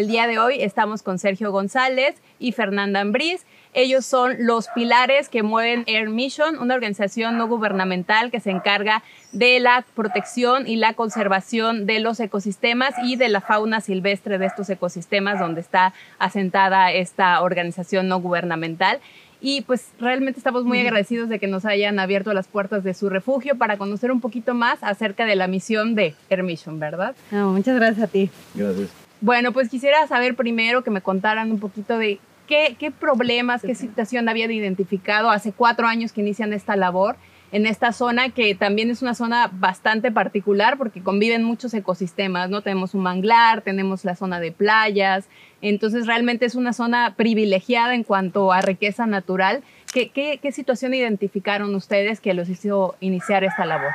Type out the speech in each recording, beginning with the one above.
El día de hoy estamos con Sergio González y Fernanda Ambriz. Ellos son los pilares que mueven Air Mission, una organización no gubernamental que se encarga de la protección y la conservación de los ecosistemas y de la fauna silvestre de estos ecosistemas donde está asentada esta organización no gubernamental. Y pues realmente estamos muy agradecidos de que nos hayan abierto las puertas de su refugio para conocer un poquito más acerca de la misión de Air Mission, ¿verdad? muchas gracias a ti. Gracias. Bueno, pues quisiera saber primero que me contaran un poquito de qué, qué problemas, qué situación habían identificado hace cuatro años que inician esta labor en esta zona que también es una zona bastante particular porque conviven muchos ecosistemas, ¿no? Tenemos un manglar, tenemos la zona de playas, entonces realmente es una zona privilegiada en cuanto a riqueza natural. ¿Qué, qué, qué situación identificaron ustedes que los hizo iniciar esta labor?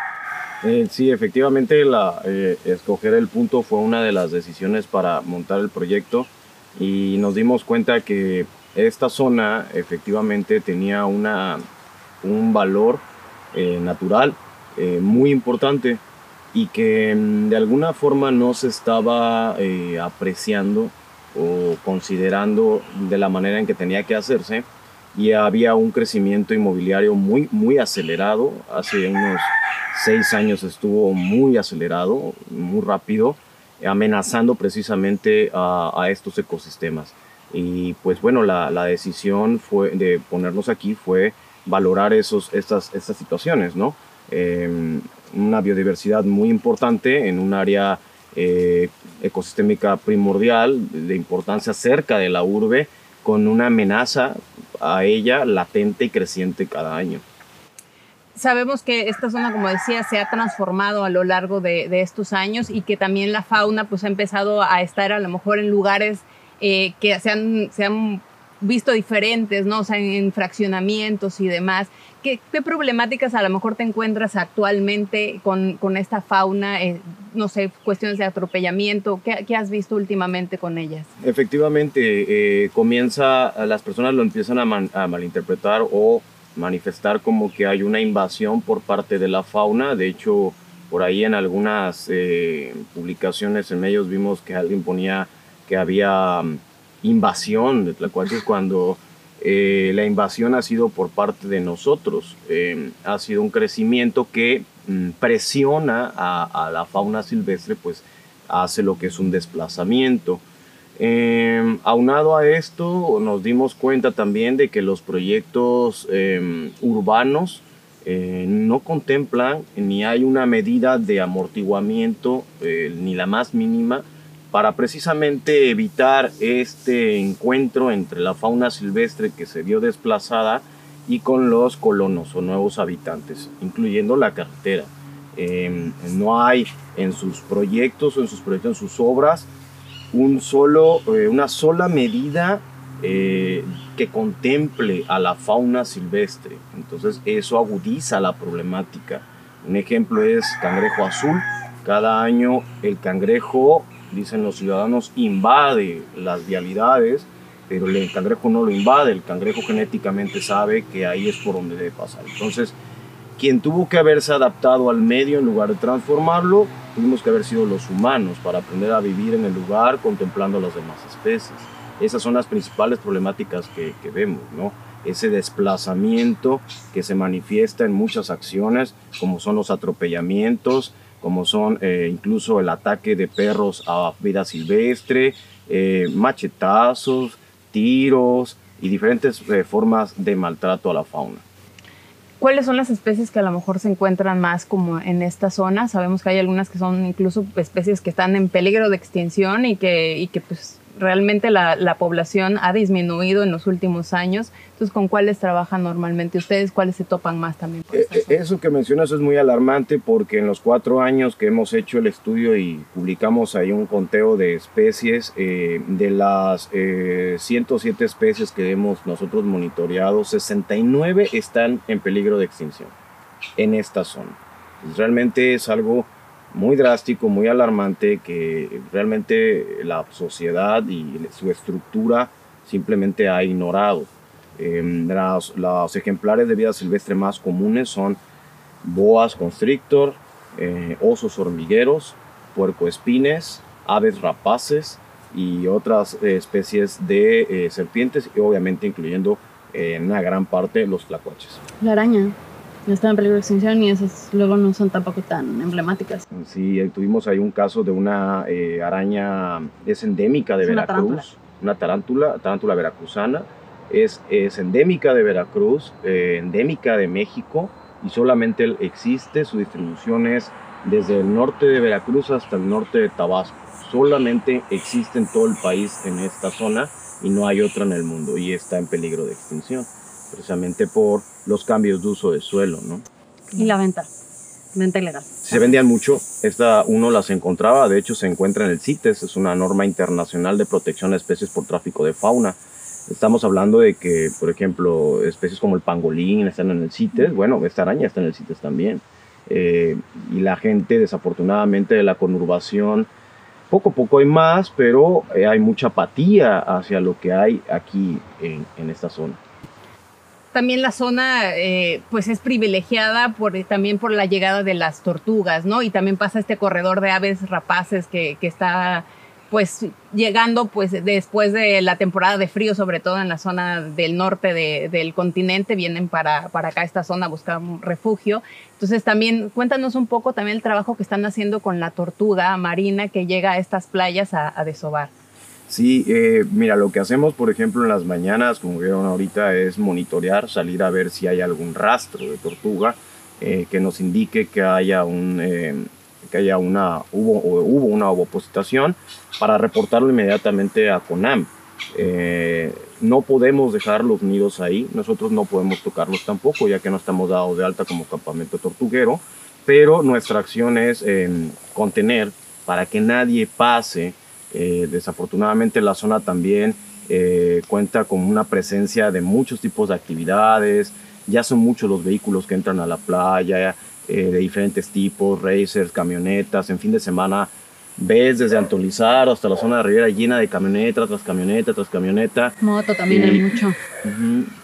Eh, sí, efectivamente, la, eh, escoger el punto fue una de las decisiones para montar el proyecto y nos dimos cuenta que esta zona efectivamente tenía una, un valor eh, natural muy importante y que mm, de alguna forma no se estaba apreciando o considerando de la manera en que tenía que hacerse y había un crecimiento inmobiliario muy, muy acelerado. Hace unos seis años estuvo muy acelerado, muy rápido, amenazando precisamente a, estos ecosistemas. Y pues bueno, la, decisión de ponernos aquí fue valorar esos, estas, estas situaciones, ¿no? Em, una biodiversidad muy importante en un área eh, ecosistémica primordial de importancia cerca de la urbe con una amenaza a ella latente y creciente cada año. Sabemos que esta zona, como decía, se ha transformado a lo largo de, estos años y que también la fauna pues, ha empezado a estar a lo mejor en lugares eh, que se han, se han visto diferentes, ¿no? O sea, en, fraccionamientos y demás. ¿Qué, problemáticas a lo mejor te encuentras actualmente con, con esta fauna? Eh, no sé, cuestiones de atropellamiento. ¿Qué, ¿Qué, has visto últimamente con ellas? Efectivamente, eh, comienza, las personas lo empiezan a, a malinterpretar o manifestar como que hay una invasión por parte de la fauna. De hecho, por ahí en algunas eh, publicaciones en medios vimos que alguien ponía que había invasión de Tlacuaches cuando eh, la invasión ha sido por parte de nosotros. Eh, ha sido un crecimiento que mm, presiona a, la fauna silvestre, pues hace lo que es un desplazamiento. Eh, aunado a esto, nos dimos cuenta también de que los proyectos urbanos no contemplan ni hay una medida de amortiguamiento, ni la más mínima, para precisamente evitar este encuentro entre la fauna silvestre que se vio desplazada y con los colonos o nuevos habitantes, incluyendo la carretera. Em, no hay en sus proyectos o en sus proyectos, en sus obras, un solo, eh, una sola medida eh, que contemple a la fauna silvestre. Entonces eso agudiza la problemática. Un ejemplo es cangrejo azul. Cada año el cangrejo dicen los ciudadanos, invade las vialidades, pero el cangrejo no lo invade, el cangrejo genéticamente sabe que ahí es por donde debe pasar. Entonces, quien tuvo que haberse adaptado al medio en lugar de transformarlo, tuvimos que haber sido los humanos para aprender a vivir en el lugar contemplando las demás especies. Esas son las principales problemáticas que, que vemos, ¿no? Ese desplazamiento que se manifiesta en muchas acciones, como son los atropellamientos, como son eh, incluso el ataque de perros a vida silvestre, eh, machetazos, tiros y diferentes eh, formas de maltrato a la fauna. ¿Cuáles son las especies que a lo mejor se encuentran más como en esta zona? Sabemos que hay algunas que son incluso especies que están en peligro de extinción y que, y que pues realmente la, la, población ha disminuido en los últimos años. Entonces, ¿con cuáles trabajan normalmente ustedes? ¿Cuáles se topan más también? Eh, eso que mencionas es muy alarmante porque en los cuatro años que hemos hecho el estudio y publicamos ahí un conteo de especies, eh, de las eh, 107 especies que hemos nosotros monitoreado, 69 están en peligro de extinción en esta zona. realmente es algo muy drástico, muy alarmante, que realmente la sociedad y su estructura simplemente ha ignorado. Em, los ejemplares de vida silvestre más comunes son boas constrictor, eh, osos hormigueros, puercoespines, aves rapaces y otras especies de eh, serpientes y obviamente incluyendo en una gran parte los tlacuaches. La araña están en peligro de extinción y esas luego no son tampoco tan emblemáticas. Sí, tuvimos ahí un caso de una eh, araña, es endémica de Veracruz, una tarántula, tarántula veracruzana, es, es endémica de Veracruz, eh, endémica de México y solamente existe, su distribución es desde el norte de Veracruz hasta el norte de Tabasco. Solamente existe en todo el país en esta zona y no hay otra en el mundo y está en peligro de extinción precisamente por los cambios de uso de suelo, ¿no? Y la venta, venta ilegal. Se vendían mucho, esta uno las encontraba, de hecho se encuentra en el CITES, es una norma internacional de protección de especies por tráfico de fauna. Estamos hablando de que, por ejemplo, especies como el pangolín están en el CITES, bueno, esta araña está en el CITES también. Eh, y la gente, desafortunadamente, de la conurbación, poco a poco hay más, pero eh, hay mucha apatía hacia lo que hay aquí en, en esta zona también la zona eh, pues es privilegiada por, también por la llegada de las tortugas, ¿no? Y también pasa este corredor de aves rapaces que, está pues llegando pues después de la temporada de frío, sobre todo en la zona del norte de, del continente, vienen para, para acá esta zona a buscar refugio. Entonces también cuéntanos un poco también el trabajo que están haciendo con la tortuga marina que llega a estas playas a desovar. Sí, eh, mira, lo que hacemos, por ejemplo, en las mañanas, como vieron ahorita, es monitorear, salir a ver si hay algún rastro de tortuga eh, que nos indique que haya un, eh, que haya una, hubo, hubo una ovopositación para reportarlo inmediatamente a CONAM. no podemos dejar los nidos ahí, nosotros no podemos tocarlos tampoco, ya que no estamos dados de alta como campamento tortuguero, pero nuestra acción es contener para que nadie pase eh, desafortunadamente la zona también eh, cuenta con una presencia de muchos tipos de actividades, ya son muchos los vehículos que entran a la playa, eh, de diferentes tipos, racers, camionetas, en fin de semana ves desde Antolizar hasta la zona de Riviera llena de camioneta tras camioneta tras camioneta. Moto también hay mucho.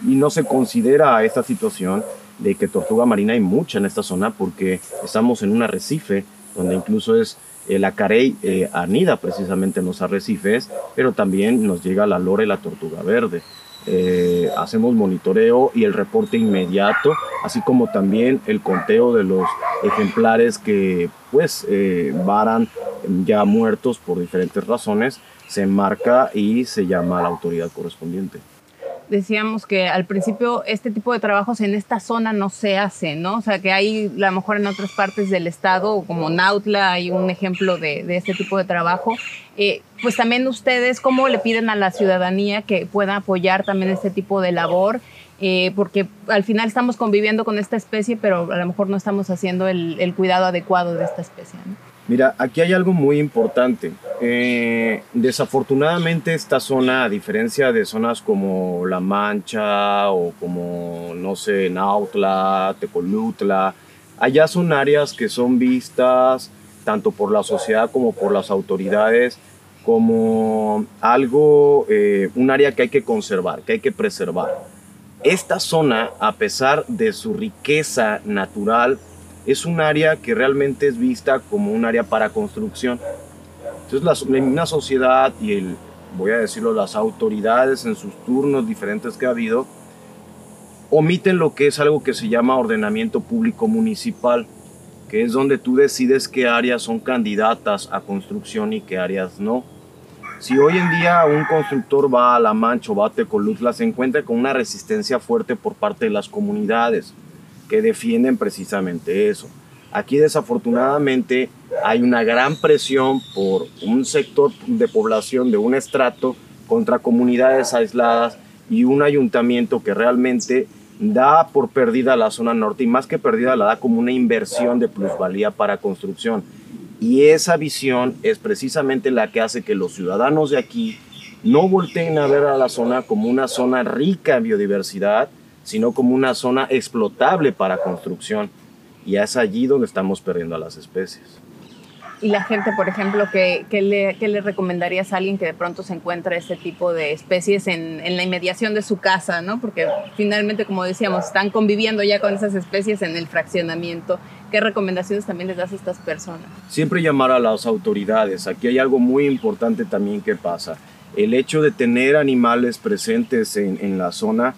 y no se considera esta situación de que tortuga marina hay mucha en esta zona porque estamos en un arrecife donde incluso es la carey eh, anida precisamente en los arrecifes, pero también nos llega la lora y la tortuga verde. Eh, hacemos monitoreo y el reporte inmediato, así como también el conteo de los ejemplares que pues eh, varan ya muertos por diferentes razones, se marca y se llama a la autoridad correspondiente decíamos que al principio este tipo de trabajos en esta zona no se hace, ¿no? O sea, que hay a lo mejor en otras partes del estado, como Nautla, hay un ejemplo de, este tipo de trabajo. Eh, pues también ustedes, ¿cómo le piden a la ciudadanía que pueda apoyar también este tipo de labor? Eh, porque al final estamos conviviendo con esta especie, pero a lo mejor no estamos haciendo el, el cuidado adecuado de esta especie. ¿no? Mira, aquí hay algo muy importante. Eh, desafortunadamente esta zona, a diferencia de zonas como La Mancha o como, no sé, Nautla, Tecolutla, allá son áreas que son vistas tanto por la sociedad como por las autoridades como algo, eh, un área que hay que conservar, que hay que preservar. Esta zona, a pesar de su riqueza natural, es un área que realmente es vista como un área para construcción. Entonces, la, una sociedad y el, voy a decirlo, las autoridades en sus turnos diferentes que ha habido, omiten lo que es algo que se llama ordenamiento público municipal, que es donde tú decides qué áreas son candidatas a construcción y qué áreas no. Si hoy en día un constructor va a La Mancha o va a Tecolutla, se encuentra con una resistencia fuerte por parte de las comunidades que defienden precisamente eso. Aquí desafortunadamente hay una gran presión por un sector de población de un estrato contra comunidades aisladas y un ayuntamiento que realmente da por perdida la zona norte y más que perdida la da como una inversión de plusvalía para construcción. Y esa visión es precisamente la que hace que los ciudadanos de aquí no volteen a ver a la zona como una zona rica en biodiversidad, sino como una zona explotable para construcción. Y es allí donde estamos perdiendo a las especies. Y la gente, por ejemplo, ¿qué, le, le, recomendarías a alguien que de pronto se encuentra este tipo de especies en, en, la inmediación de su casa, ¿no? Porque finalmente, como decíamos, están conviviendo ya con esas especies en el fraccionamiento. ¿Qué recomendaciones también les das a estas personas? Siempre llamar a las autoridades. Aquí hay algo muy importante también que pasa. El hecho de tener animales presentes en, en la zona,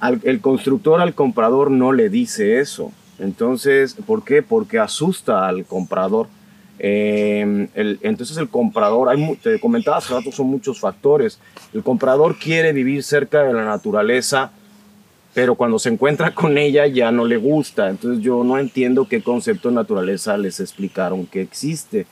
al, el constructor al comprador no le dice eso entonces, ¿por qué? Porque asusta al comprador. Eh, el, entonces el comprador, hay, te comentaba hace rato, son muchos factores. El comprador quiere vivir cerca de la naturaleza, pero cuando se encuentra con ella ya no le gusta. Entonces yo no entiendo qué concepto de naturaleza les explicaron que existe.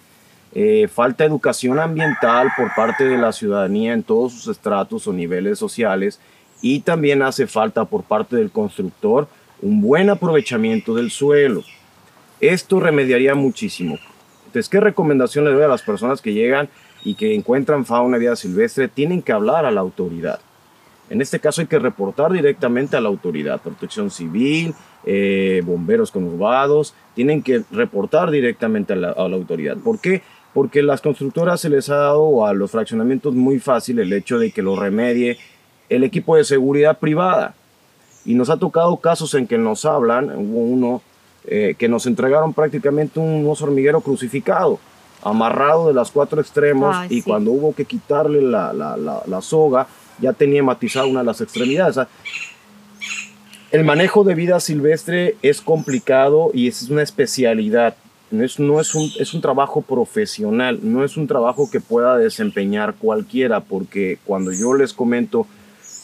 Eh, falta educación ambiental por parte de la ciudadanía en todos sus estratos o niveles sociales y también hace falta por parte del constructor un buen aprovechamiento del suelo. Esto remediaría muchísimo. Entonces, ¿qué recomendación le doy a las personas que llegan y que encuentran fauna y vida silvestre? Tienen que hablar a la autoridad. En este caso hay que reportar directamente a la autoridad, protección civil, eh, bomberos conurbados, tienen que reportar directamente a la, a la, autoridad. ¿Por qué? Porque las constructoras se les ha dado a los fraccionamientos muy fácil el hecho de que lo remedie el equipo de seguridad privada. Y nos ha tocado casos en que nos hablan, hubo uno eh, que nos entregaron prácticamente un oso hormiguero crucificado, amarrado de las cuatro extremos, Ay, y sí. cuando hubo que quitarle la, la, la, la, soga, ya tenía matizada una de las extremidades. O sea, el manejo de vida silvestre es complicado y es una especialidad. No es, no es, un, es un trabajo profesional, no es un trabajo que pueda desempeñar cualquiera, porque cuando yo les comento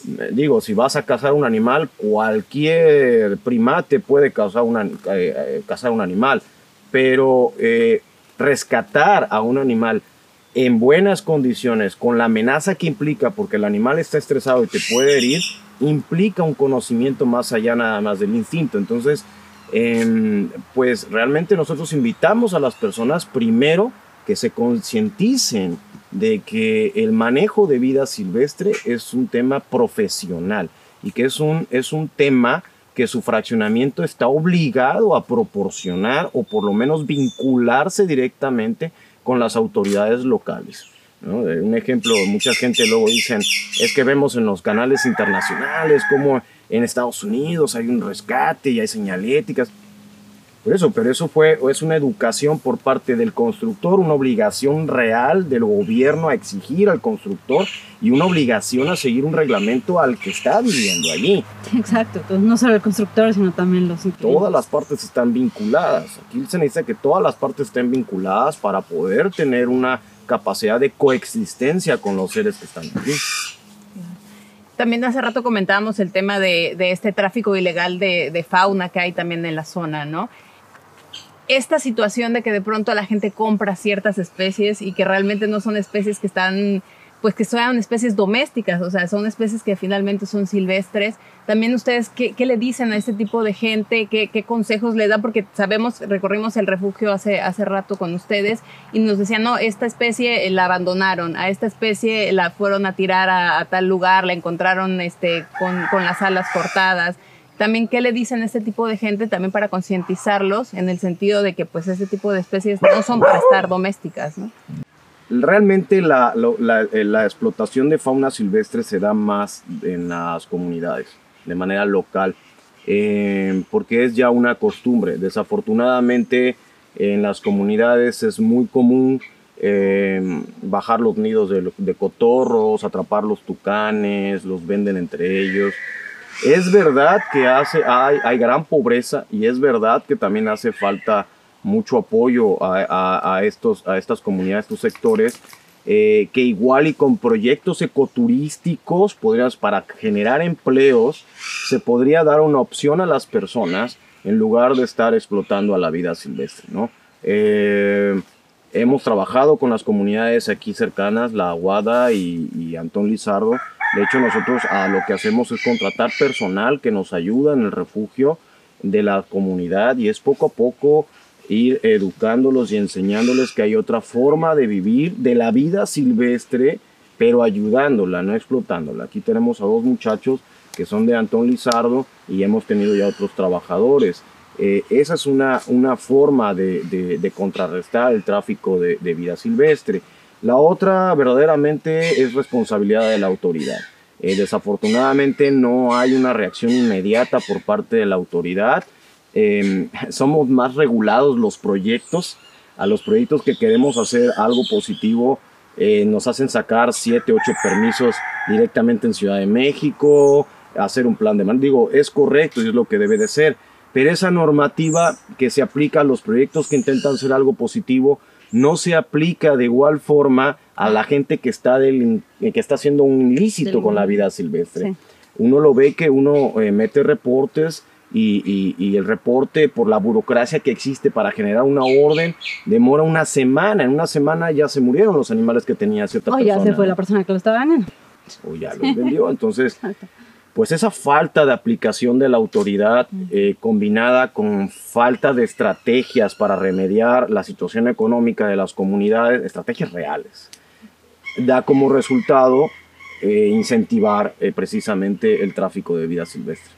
digo, si vas a cazar un animal, cualquier primate puede cazar, una, eh, eh, cazar un animal, pero eh, rescatar a un animal en buenas condiciones, con la amenaza que implica, porque el animal está estresado y te puede herir, implica un conocimiento más allá nada más del instinto. Entonces, eh, pues realmente nosotros invitamos a las personas primero que se concienticen de que el manejo de vida silvestre es un tema profesional y que es un, es un tema que su fraccionamiento está obligado a proporcionar o por lo menos vincularse directamente con las autoridades locales. ¿no? Un ejemplo, mucha gente luego dicen, es que vemos en los canales internacionales como en Estados Unidos hay un rescate y hay señaléticas. Por eso, pero eso fue, es una educación por parte del constructor, una obligación real del gobierno a exigir al constructor y una obligación a seguir un reglamento al que está viviendo allí. Exacto, entonces no solo el constructor, sino también los inquilinos. Todas las partes están vinculadas. Aquí se necesita que todas las partes estén vinculadas para poder tener una capacidad de coexistencia con los seres que están aquí. También hace rato comentábamos el tema de, de este tráfico ilegal de, de, fauna que hay también en la zona, ¿no? Esta situación de que de pronto la gente compra ciertas especies y que realmente no son especies que están, pues que sean especies domésticas, o sea, son especies que finalmente son silvestres. También ustedes, ¿qué, qué le dicen a este tipo de gente? ¿Qué, ¿Qué, consejos le dan? Porque sabemos, recorrimos el refugio hace, hace rato con ustedes y nos decían, no, esta especie la abandonaron, a esta especie la fueron a tirar a, a tal lugar, la encontraron este, con, con las alas cortadas también qué le dicen a este tipo de gente también para concientizarlos en el sentido de que pues ese tipo de especies no son para estar domésticas, ¿no? Realmente la, la, la, explotación de fauna silvestre se da más en las comunidades, de manera local, eh, porque es ya una costumbre. Desafortunadamente en las comunidades es muy común eh, bajar los nidos de, de cotorros, atrapar los tucanes, los venden entre ellos. Es verdad que hace, hay, hay, gran pobreza y es verdad que también hace falta mucho apoyo a, a, a estos, a estas comunidades, estos sectores, eh, que igual y con proyectos ecoturísticos, podrías, para generar empleos, se podría dar una opción a las personas en lugar de estar explotando a la vida silvestre, ¿no? Eh, hemos trabajado con las comunidades aquí cercanas, La Aguada y, y Antón Lizardo. De hecho, nosotros a lo que hacemos es contratar personal que nos ayuda en el refugio de la comunidad y es poco a poco ir educándolos y enseñándoles que hay otra forma de vivir de la vida silvestre, pero ayudándola, no explotándola. Aquí tenemos a dos muchachos que son de Antón Lizardo y hemos tenido ya otros trabajadores. Eh, esa es una, una forma de, contrarrestar el tráfico de, vida silvestre. La otra verdaderamente es responsabilidad de la autoridad. Eh, desafortunadamente no hay una reacción inmediata por parte de la autoridad. Eh, somos más regulados los proyectos. A los proyectos que queremos hacer algo positivo eh, nos hacen sacar 7, 8 permisos directamente en Ciudad de México, hacer un plan de man. Digo, es correcto y es lo que debe de ser pero esa normativa que se aplica a los proyectos que intentan ser algo positivo no se aplica de igual forma a la gente que está, del, que está haciendo un ilícito con la vida silvestre. Uno lo ve que uno eh, mete reportes y, y, el reporte por la burocracia que existe para generar una orden demora una semana. En una semana ya se murieron los animales que tenía cierta oh, persona. ya se fue la persona que lo estaba vendiendo. O ya los vendió. Entonces, pues esa falta de aplicación de la autoridad eh, combinada con falta de estrategias para remediar la situación económica de las comunidades, estrategias reales, da como resultado eh, incentivar eh, precisamente el tráfico de vida silvestre.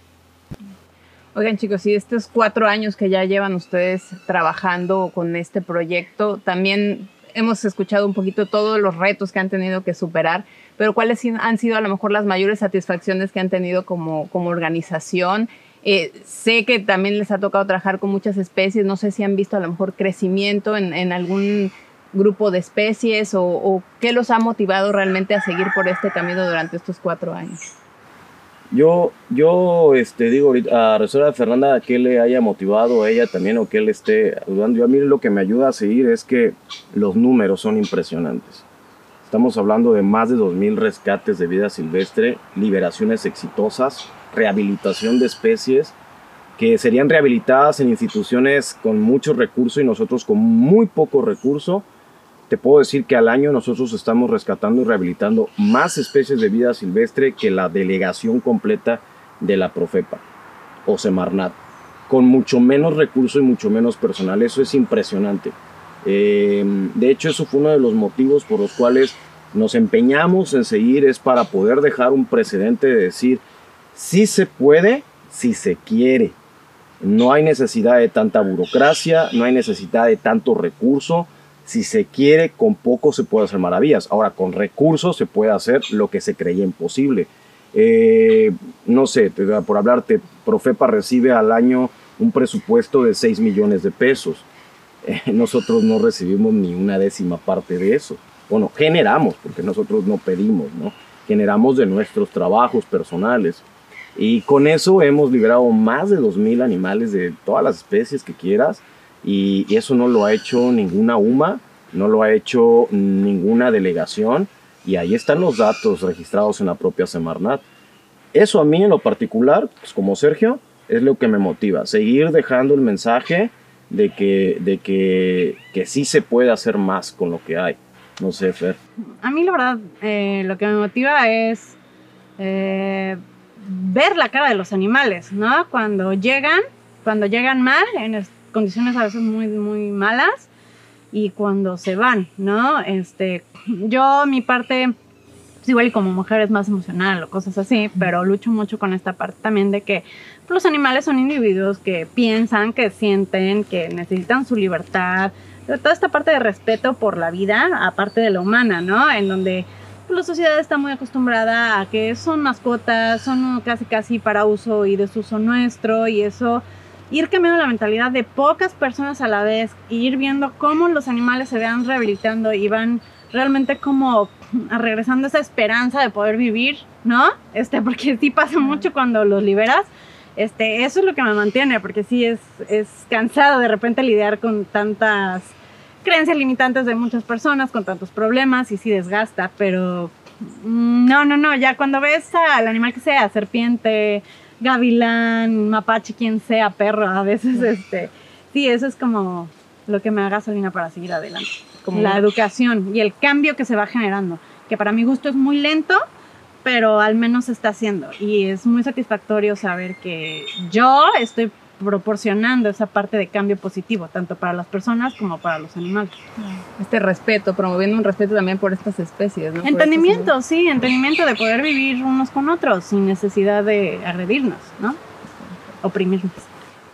Oigan chicos, y estos cuatro años que ya llevan ustedes trabajando con este proyecto, también hemos escuchado un poquito todos los retos que han tenido que superar pero cuáles han sido a lo mejor las mayores satisfacciones que han tenido como, como organización. Eh, sé que también les ha tocado trabajar con muchas especies, no sé si han visto a lo mejor crecimiento en, algún grupo de especies o, o, qué los ha motivado realmente a seguir por este camino durante estos cuatro años. Yo, yo este, digo a Resora Fernanda que le haya motivado a ella también o que él esté ayudando. Yo a mí lo que me ayuda a seguir es que los números son impresionantes. Estamos hablando de más de 2.000 rescates de vida silvestre, liberaciones exitosas, rehabilitación de especies que serían rehabilitadas en instituciones con mucho recurso y nosotros con muy poco recurso. Te puedo decir que al año nosotros estamos rescatando y rehabilitando más especies de vida silvestre que la delegación completa de la Profepa o Semarnat, con mucho menos recurso y mucho menos personal. Eso es impresionante. Eh, de hecho, eso fue uno de los motivos por los cuales nos empeñamos en seguir, es para poder dejar un precedente de decir, si se puede, si se quiere. No hay necesidad de tanta burocracia, no hay necesidad de tanto recurso. Si se quiere, con poco se puede hacer maravillas. Ahora, con recursos se puede hacer lo que se creía imposible. Eh, no sé, por hablarte, Profepa recibe al año un presupuesto de 6 millones de pesos nosotros no recibimos ni una décima parte de eso. Bueno, generamos, porque nosotros no pedimos, ¿no? Generamos de nuestros trabajos personales. Y con eso hemos liberado más de 2.000 animales de todas las especies que quieras. Y, eso no lo ha hecho ninguna UMA, no lo ha hecho ninguna delegación. Y ahí están los datos registrados en la propia Semarnat. Eso a mí en lo particular, pues como Sergio, es lo que me motiva. Seguir dejando el mensaje de que, de que, que sí se puede hacer más con lo que hay. No sé, Fer. A mí la verdad eh, lo que me motiva es eh, ver la cara de los animales, ¿no? Cuando llegan, cuando llegan mal, en condiciones a veces muy, muy malas, y cuando se van, ¿no? Este, yo mi parte pues igual y como mujer es más emocional o cosas así, pero lucho mucho con esta parte también de que los animales son individuos que piensan, que sienten, que necesitan su libertad, toda esta parte de respeto por la vida, aparte de la humana, ¿no? En donde pues, la sociedad está muy acostumbrada a que son mascotas, son casi casi para uso y desuso nuestro y eso ir cambiando la mentalidad de pocas personas a la vez, ir viendo cómo los animales se van rehabilitando y van realmente como regresando esa esperanza de poder vivir, ¿no? Este, porque sí pasa mucho cuando los liberas. Este, eso es lo que me mantiene, porque sí es, es cansado de repente lidiar con tantas creencias limitantes de muchas personas, con tantos problemas y sí desgasta, pero mm, no, no, no, ya cuando ves al animal que sea, serpiente, gavilán, mapache, quien sea, perro, a veces, este, sí, eso es como lo que me da gasolina para seguir adelante. Como la educación y el cambio que se va generando, que para mi gusto es muy lento, pero al menos se está haciendo. Y es muy satisfactorio saber que yo estoy proporcionando esa parte de cambio positivo, tanto para las personas como para los animales. Este respeto, promoviendo un respeto también por estas especies. ¿no? Entendimiento, sí, entendimiento de poder vivir unos con otros sin necesidad de agredirnos, ¿no? Oprimirnos.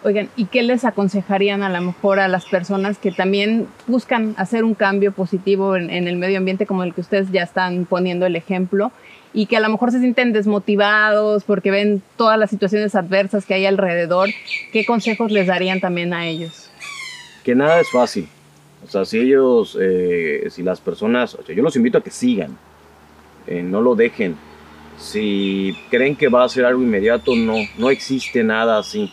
Oigan, ¿y qué les aconsejarían a lo mejor a las personas que también buscan hacer un cambio positivo en, en el medio ambiente como el que ustedes ya están poniendo el ejemplo? y que a lo mejor se sienten desmotivados porque ven todas las situaciones adversas que hay alrededor, ¿qué consejos les darían también a ellos? Que nada es fácil. O sea, si ellos, eh, si las personas, o sea, yo los invito a que sigan, eh, no lo dejen. Si creen que va a ser algo inmediato, no, no existe nada así.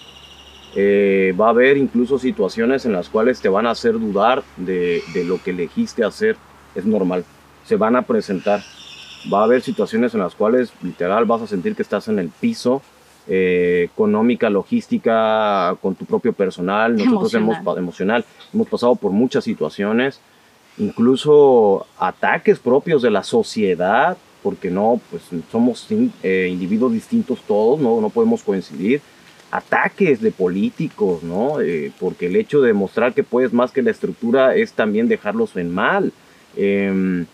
Eh, va a haber incluso situaciones en las cuales te van a hacer dudar de, de lo que elegiste hacer. Es normal. Se van a presentar va a haber situaciones en las cuales literal vas a sentir que estás en el piso, eh, económica, logística, con tu propio personal. Nosotros emocional. hemos emocional, hemos pasado por muchas situaciones, incluso ataques propios de la sociedad, porque no, pues somos eh, individuos distintos todos, no, no podemos coincidir. Ataques de políticos, ¿no? Eh, porque el hecho de mostrar que puedes más que la estructura es también dejarlos en mal. Eh,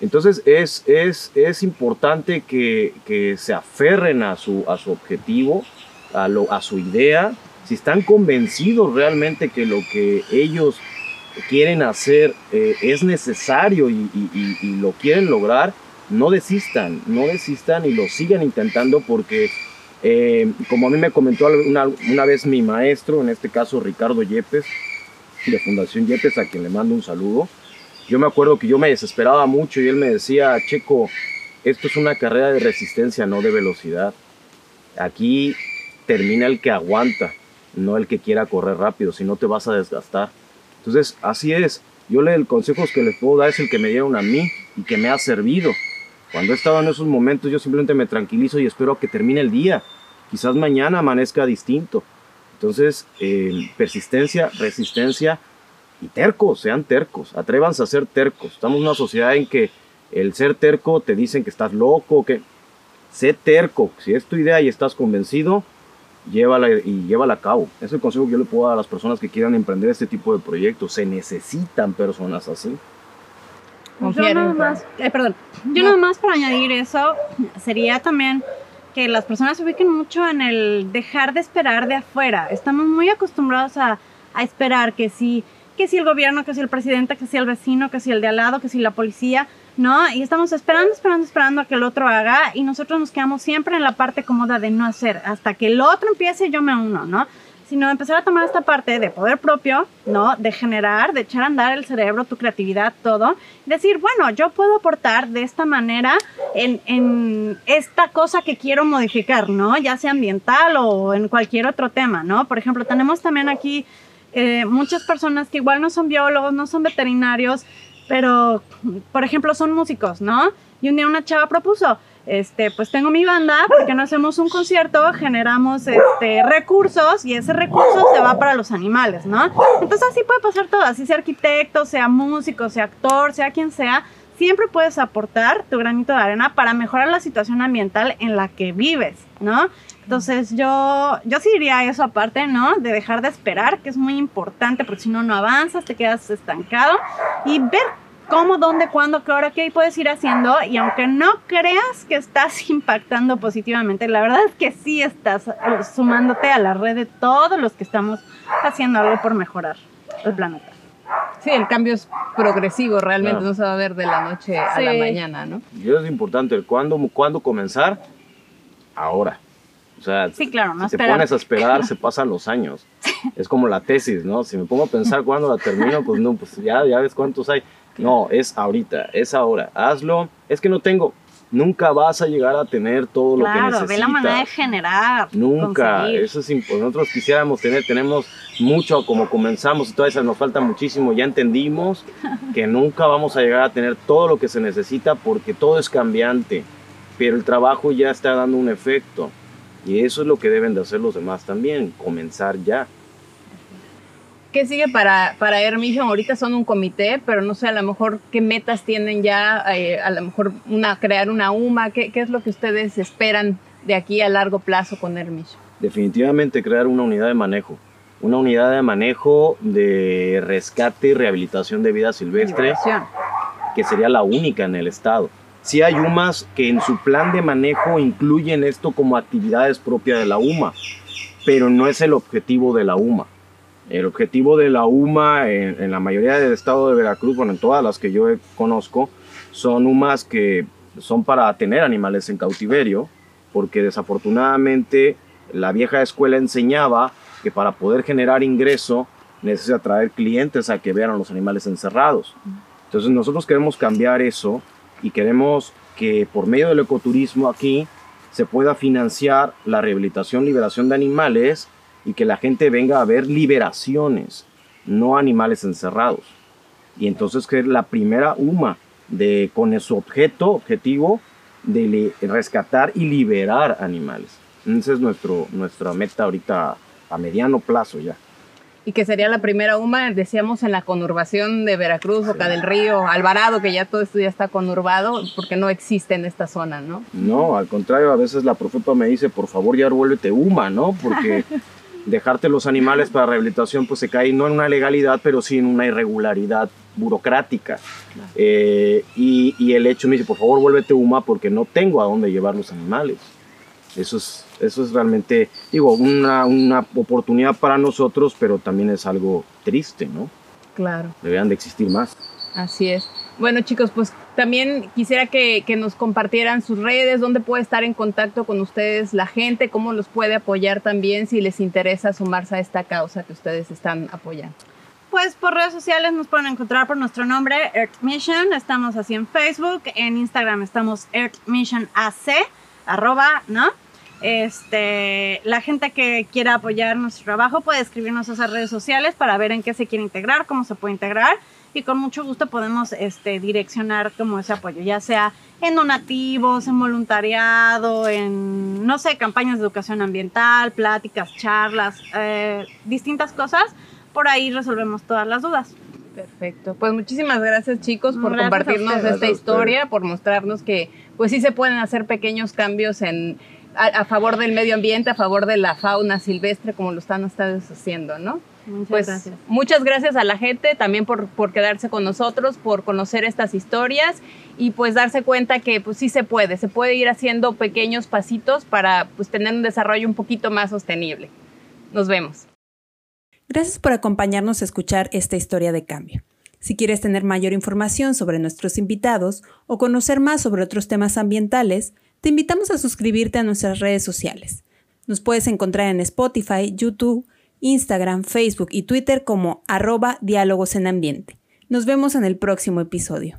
entonces es, es, es importante que, que, se aferren a su, a su objetivo, a, lo, a su idea, si están convencidos realmente que lo que ellos quieren hacer eh, es necesario y, y, lo quieren lograr, no desistan, no desistan y lo sigan intentando porque, eh, como a mí me comentó una, vez mi maestro, en este caso Ricardo Yepes, de Fundación Yepes, a quien le mando un saludo, yo me acuerdo que yo me desesperaba mucho y él me decía, Checo, esto es una carrera de resistencia, no de velocidad. Aquí termina el que aguanta, no el que quiera correr rápido, si no te vas a desgastar. Entonces, así es. Yo le, el consejo que les puedo dar es el que me dieron a mí y que me ha servido. Cuando he estado en esos momentos, yo simplemente me tranquilizo y espero que termine el día. Quizás mañana amanezca distinto. Entonces, eh, persistencia, resistencia y tercos, sean tercos, atrévanse a ser tercos. Estamos en una sociedad en que el ser terco te dicen que estás loco, que sé terco. Si es tu idea y estás convencido, llévala y llévala a cabo. Es el consejo que yo le puedo dar a las personas que quieran emprender este tipo de proyectos. Se necesitan personas así. Yo nada más, eh, perdón, yo no. nada más para añadir eso sería también que las personas se ubiquen mucho en el dejar de esperar de afuera. Estamos muy acostumbrados a, a esperar que si que si el gobierno, que si el presidente, que si el vecino, que si el de al lado, que si la policía, ¿no? Y estamos esperando, esperando, esperando a que el otro haga y nosotros nos quedamos siempre en la parte cómoda de no hacer. Hasta que el otro empiece, yo me uno, ¿no? Sino empezar a tomar esta parte de poder propio, ¿no? De generar, de echar a andar el cerebro, tu creatividad, todo. Decir, bueno, yo puedo aportar de esta manera en, en esta cosa que quiero modificar, ¿no? Ya sea ambiental o en cualquier otro tema, ¿no? Por ejemplo, tenemos también aquí eh, muchas personas que igual no son biólogos, no son veterinarios, pero, por ejemplo, son músicos, ¿no? Y un día una chava propuso, este, pues tengo mi banda, porque no hacemos un concierto, generamos este, recursos y ese recurso se va para los animales, ¿no? Entonces así puede pasar todo, así sea arquitecto, sea músico, sea actor, sea quien sea, siempre puedes aportar tu granito de arena para mejorar la situación ambiental en la que vives, ¿no? Entonces yo, yo sí diría eso aparte, ¿no? De dejar de esperar, que es muy importante, porque si no, no avanzas, te quedas estancado y ver cómo, dónde, cuándo, qué hora, qué puedes ir haciendo. Y aunque no creas que estás impactando positivamente, la verdad es que sí estás eh, sumándote a la red de todos los que estamos haciendo algo por mejorar el planeta. Sí, el cambio es progresivo, realmente claro. no se va a ver de la noche a sí. la mañana, ¿no? Y es importante el cuándo, cuándo comenzar, ahora. O sea, sí, claro, no si te pones a esperar, se pasan los años. Es como la tesis, ¿no? Si me pongo a pensar cuándo la termino, pues no, pues ya, ya ves cuántos hay. No, es ahorita, es ahora. Hazlo. Es que no tengo. Nunca vas a llegar a tener todo claro, lo que necesitas. ve la manera de generar. Nunca. conseguir. Eso es importante. Nosotros quisiéramos tener, tenemos mucho como comenzamos y todavía nos falta muchísimo. Ya entendimos que nunca vamos a llegar a tener todo lo que se necesita porque todo es cambiante. Pero el trabajo ya está dando un efecto. Y eso es lo que deben de hacer los demás también, comenzar ya. ¿Qué sigue para, para Air Mission? Ahorita son un comité, pero no sé, a lo mejor qué metas tienen ya, eh, a lo mejor una, crear una UMA, ¿qué, ¿qué, es lo que ustedes esperan de aquí a largo plazo con Air Mission? Definitivamente crear una unidad de manejo, una unidad de manejo de rescate y rehabilitación de vida silvestre, que sería la única en el estado. Sí hay UMAs que en su plan de manejo incluyen esto como actividades propias de la UMA, pero no es el objetivo de la UMA el objetivo de la UMA en, la mayoría del estado de Veracruz, bueno, en todas las que yo conozco, son UMAs que son para tener animales en cautiverio, porque desafortunadamente la vieja escuela enseñaba que para poder generar ingreso necesita traer clientes a que vean a los animales encerrados. Entonces nosotros queremos cambiar eso y queremos que por medio del ecoturismo aquí se pueda financiar la rehabilitación, liberación de animales y que la gente venga a ver liberaciones, no animales encerrados. Y entonces que la primera UMA de, con su objeto, objetivo de rescatar y liberar animales. Esa es nuestro, nuestra meta ahorita a mediano plazo ya. Y que sería la primera UMA, decíamos, en la conurbación de Veracruz, Boca del Río, Alvarado, que ya todo esto ya está conurbado, porque no existe en esta zona, ¿no? No, al contrario, a veces la profeta me dice, por favor ya vuélvete UMA, ¿no? Porque dejarte los animales para rehabilitación pues se cae no en una legalidad, pero sí en una irregularidad burocrática. Eh, y, el hecho me dice, por favor, vuélvete UMA porque no tengo a dónde llevar los animales. Eso es, eso es realmente, digo, una, una oportunidad para nosotros, pero también es algo triste, ¿no? Claro. Deberían de existir más. Así es. Bueno, chicos, pues también quisiera que, nos compartieran sus redes, dónde puede estar en contacto con ustedes la gente, cómo los puede apoyar también si les interesa sumarse a esta causa que ustedes están apoyando. Pues por redes sociales nos pueden encontrar por nuestro nombre, Earth Mission. Estamos así en Facebook, en Instagram estamos Earth Mission AC, arroba, ¿no? Este, la gente que quiera apoyar nuestro trabajo puede escribirnos a esas redes sociales para ver en qué se quiere integrar, cómo se puede integrar y con mucho gusto podemos este, direccionar como ese apoyo, ya sea en donativos, en voluntariado, en, no sé, campañas de educación ambiental, pláticas, charlas, eh, distintas cosas. Por ahí resolvemos todas las dudas. Perfecto. Pues muchísimas gracias chicos por compartirnos esta historia, por mostrarnos que pues sí se pueden hacer pequeños cambios en a, favor del medio ambiente, a favor de la fauna silvestre, como lo están ustedes haciendo, ¿no? Muchas pues, gracias. Muchas gracias a la gente también por, por, quedarse con nosotros, por conocer estas historias y pues darse cuenta que pues sí se puede, se puede ir haciendo pequeños pasitos para pues tener un desarrollo un poquito más sostenible. Nos vemos. Gracias por acompañarnos a escuchar esta historia de cambio. Si quieres tener mayor información sobre nuestros invitados o conocer más sobre otros temas ambientales, te invitamos a suscribirte a nuestras redes sociales. Nos puedes encontrar en Spotify, YouTube, Instagram, Facebook y Twitter como arroba diálogos en ambiente. Nos vemos en el próximo episodio.